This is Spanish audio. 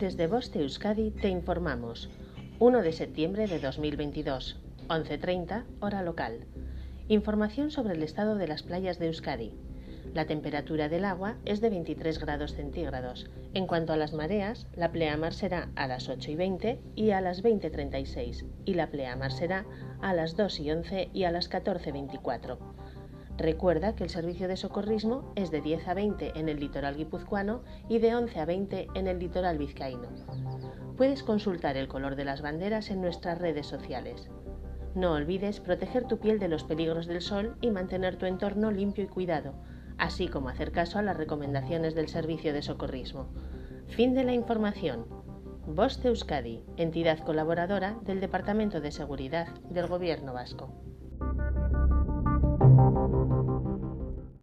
Desde Boste Euskadi te informamos. 1 de septiembre de 2022, 11.30, hora local. Información sobre el estado de las playas de Euskadi. La temperatura del agua es de 23 grados centígrados. En cuanto a las mareas, la pleamar será a las 8 y 20 y a las 20.36 y la pleamar será a las 2 y 11 y a las 14.24. Recuerda que el servicio de socorrismo es de 10 a 20 en el litoral guipuzcoano y de 11 a 20 en el litoral vizcaíno. Puedes consultar el color de las banderas en nuestras redes sociales. No olvides proteger tu piel de los peligros del sol y mantener tu entorno limpio y cuidado, así como hacer caso a las recomendaciones del servicio de socorrismo. Fin de la información. Boste Euskadi, entidad colaboradora del Departamento de Seguridad del Gobierno Vasco. Thank you.